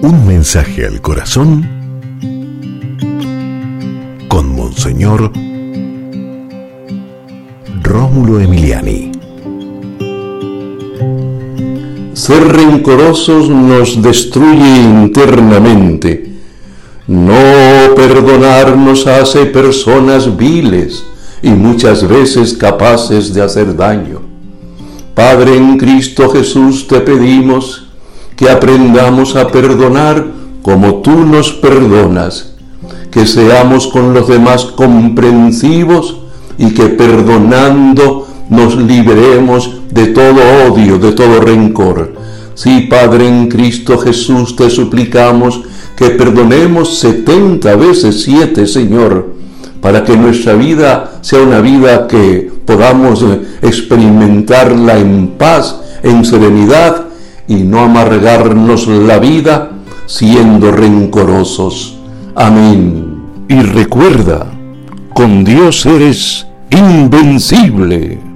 Un mensaje al corazón con Monseñor Rómulo Emiliani. Ser rencorosos nos destruye internamente. No perdonar nos hace personas viles y muchas veces capaces de hacer daño. Padre en Cristo Jesús te pedimos que aprendamos a perdonar como tú nos perdonas, que seamos con los demás comprensivos y que perdonando nos liberemos de todo odio, de todo rencor. Sí, Padre, en Cristo Jesús te suplicamos que perdonemos setenta veces siete, Señor, para que nuestra vida sea una vida que podamos experimentarla en paz, en serenidad y no amargarnos la vida siendo rencorosos. Amén. Y recuerda, con Dios eres invencible.